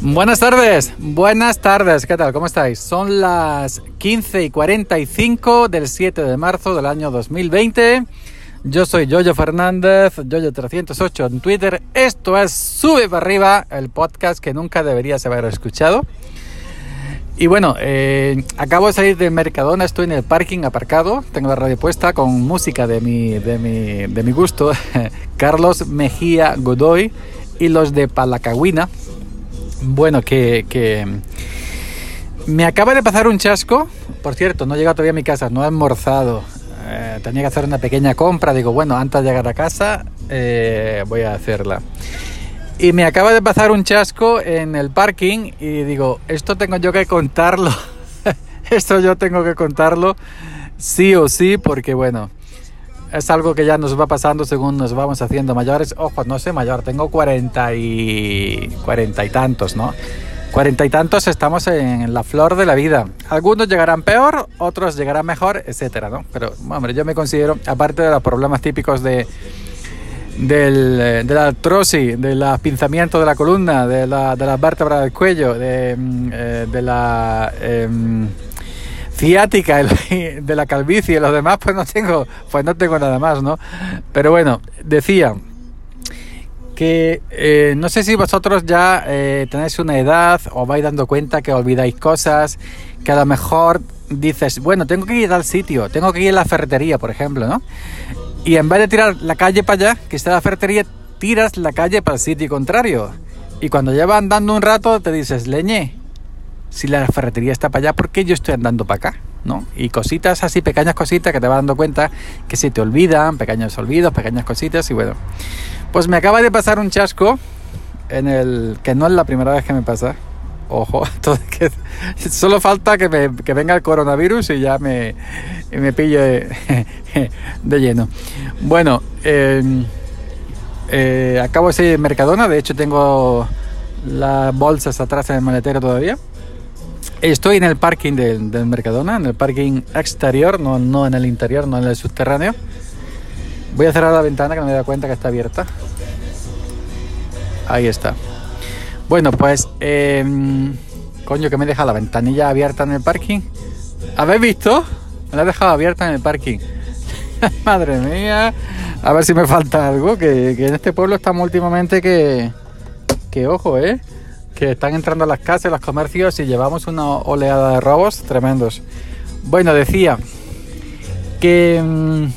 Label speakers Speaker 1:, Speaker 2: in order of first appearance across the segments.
Speaker 1: Buenas tardes, buenas tardes, ¿qué tal? ¿Cómo estáis? Son las 15 y 45 del 7 de marzo del año 2020. Yo soy Yoyo Fernández, Yoyo308 en Twitter. Esto es Sube para arriba, el podcast que nunca deberías haber escuchado. Y bueno, eh, acabo de salir de Mercadona, estoy en el parking aparcado, tengo la radio puesta con música de mi, de mi, de mi gusto, Carlos Mejía Godoy y los de Palacagüina. Bueno, que, que me acaba de pasar un chasco, por cierto, no he llegado todavía a mi casa, no he almorzado, eh, tenía que hacer una pequeña compra, digo, bueno, antes de llegar a casa eh, voy a hacerla. Y me acaba de pasar un chasco en el parking y digo, esto tengo yo que contarlo. esto yo tengo que contarlo sí o sí porque bueno, es algo que ya nos va pasando según nos vamos haciendo mayores. Ojo, no sé mayor, tengo 40 y, 40 y tantos, ¿no? Cuarenta y tantos estamos en la flor de la vida. Algunos llegarán peor, otros llegarán mejor, etcétera, ¿no? Pero, hombre, yo me considero, aparte de los problemas típicos de del, de la artrosis, del pinzamiento de la columna, de la, de las vértebras del cuello, de, mm, eh, la em, ciática, de la calvicie los demás, pues no tengo, pues no tengo nada más, ¿no? Pero bueno, decía que eh, no sé si vosotros ya tenéis una edad o vais dando cuenta que olvidáis cosas, que a lo mejor dices, bueno, tengo que ir al sitio, tengo que ir a la ferretería, por ejemplo, ¿no? Y en vez de tirar la calle para allá, que está la ferretería, tiras la calle para el sitio contrario. Y cuando llevas andando un rato, te dices, leñe, si la ferretería está para allá, ¿por qué yo estoy andando para acá? ¿No? Y cositas así, pequeñas cositas que te vas dando cuenta que se te olvidan, pequeños olvidos, pequeñas cositas y bueno. Pues me acaba de pasar un chasco en el que no es la primera vez que me pasa. Ojo, que solo falta que, me, que venga el coronavirus y ya me, me pille de, lleno. Bueno, em, eh, acabo de de Mercadona, de hecho tengo las bolsas atrás en el maletero todavía. Estoy en el parking del, del Mercadona, en el parking exterior, no, no en el interior, no en el subterráneo. Voy a cerrar la ventana que no me da cuenta que está abierta. Ahí está. Bueno, pues, em, coño, que me deja la ventanilla abierta en el parking. ¿Habéis visto? Me la he dejado abierta en el parking. Madre mía. A ver si me falta algo. Que, en este pueblo estamos últimamente que. Que ojo, ¿eh? Que están entrando a las casas, los comercios y llevamos una oleada de robos tremendos. Bueno, decía que. Em,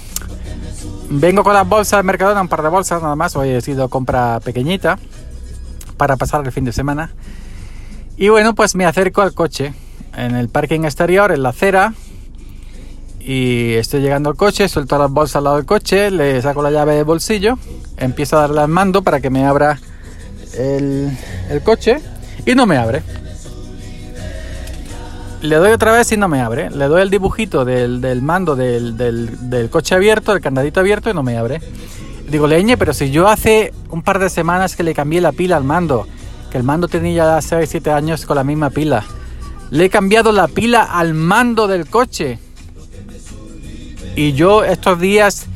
Speaker 1: vengo con las bolsas de Mercadona, un par de bolsas nada más. Hoy he sido compra pequeñita para pasar el fin de semana. Y bueno, pues me acerco al coche en el parking exterior, en la acera. Y estoy llegando al coche, suelto las bolsas al lado del coche, le saco la llave del bolsillo, empiezo a darle al mando para que me abra el, coche y no me abre. Le doy otra vez y no me abre. Le doy el dibujito del, mando del, del, coche abierto, el candadito abierto y no me abre. Digo, leñe, pero si yo hace un par de semanas que le cambié la pila al mando, que el mando tenía ya 6, 7 años con la misma pila, le he cambiado la pila al mando del coche. Y yo estos días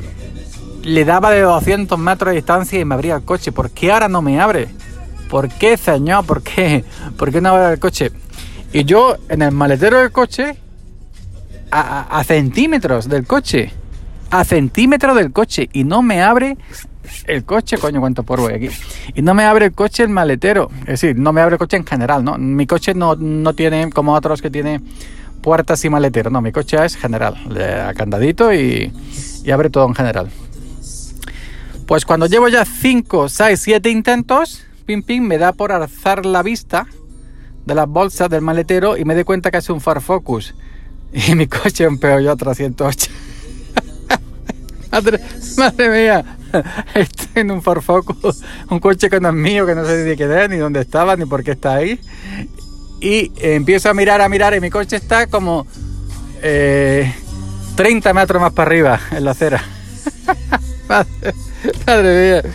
Speaker 1: le daba de 200 metros de distancia y me abría el coche. ¿Por qué ahora no me abre? ¿Por qué, señor? ¿Por qué? ¿Por qué no abre el coche? Y yo en el maletero del coche, a centímetros del coche, a centímetro del coche y no me abre el coche, coño, cuánto por hay aquí. Y no me abre el coche el maletero. Es decir, no me abre el coche en general, ¿no? Mi coche no, no tiene como otros que tiene puertas y maletero. No, mi coche es general. Le candadito y, y abre todo en general. Pues cuando llevo ya 5, 6, 7 intentos, pim pim, me da por alzar la vista de las bolsas del maletero y me doy cuenta que es un Far Focus. Y mi coche un Peugeot 308. Madre, mía, estoy en un farfoco, un coche que no es mío, que no sé ni qué es, ni dónde estaba, ni por qué está ahí. Y empiezo a mirar, a mirar, y mi coche está como 30 eh, metros más para arriba en la acera. madre, mía,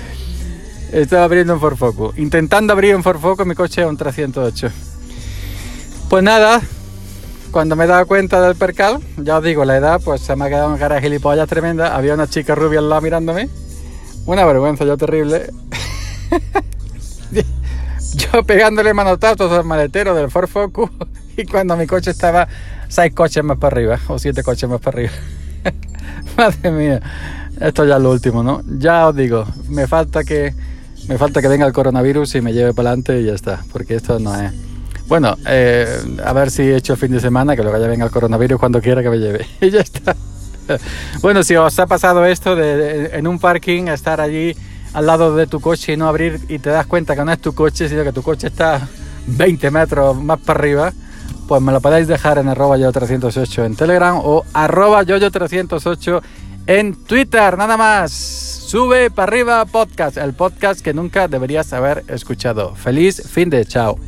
Speaker 1: estaba abriendo un forfoco. Intentando abrir un forfoco, mi coche es un 308. Pues nada, cuando me he dado cuenta del percal, ya os digo, la edad, pues se me ha quedado una cara de gilipollas tremenda. Había una chica rubia al lado mirándome. Una vergüenza, yo terrible. yo pegándole manotazos al maletero del Ford Focus y cuando mi coche estaba seis coches más para arriba o siete coches más para arriba. Madre mía, esto ya es lo último, ¿no? Ya os digo, me falta que me falta que venga el coronavirus y me lleve para adelante y ya está, porque esto no es. Bueno, eh, a ver si he hecho fin de semana, que luego ya venga el coronavirus cuando quiera que me lleve. Y ya está. Bueno, si os ha pasado esto de, en un parking estar allí al lado de tu coche y no abrir y te das cuenta que no es tu coche, sino que tu coche está 20 metros más para arriba, pues me lo podéis dejar en arroba yo308 en Telegram o arroba yo308 en Twitter, nada más. Sube para arriba podcast, el podcast que nunca deberías haber escuchado. Feliz fin de chao.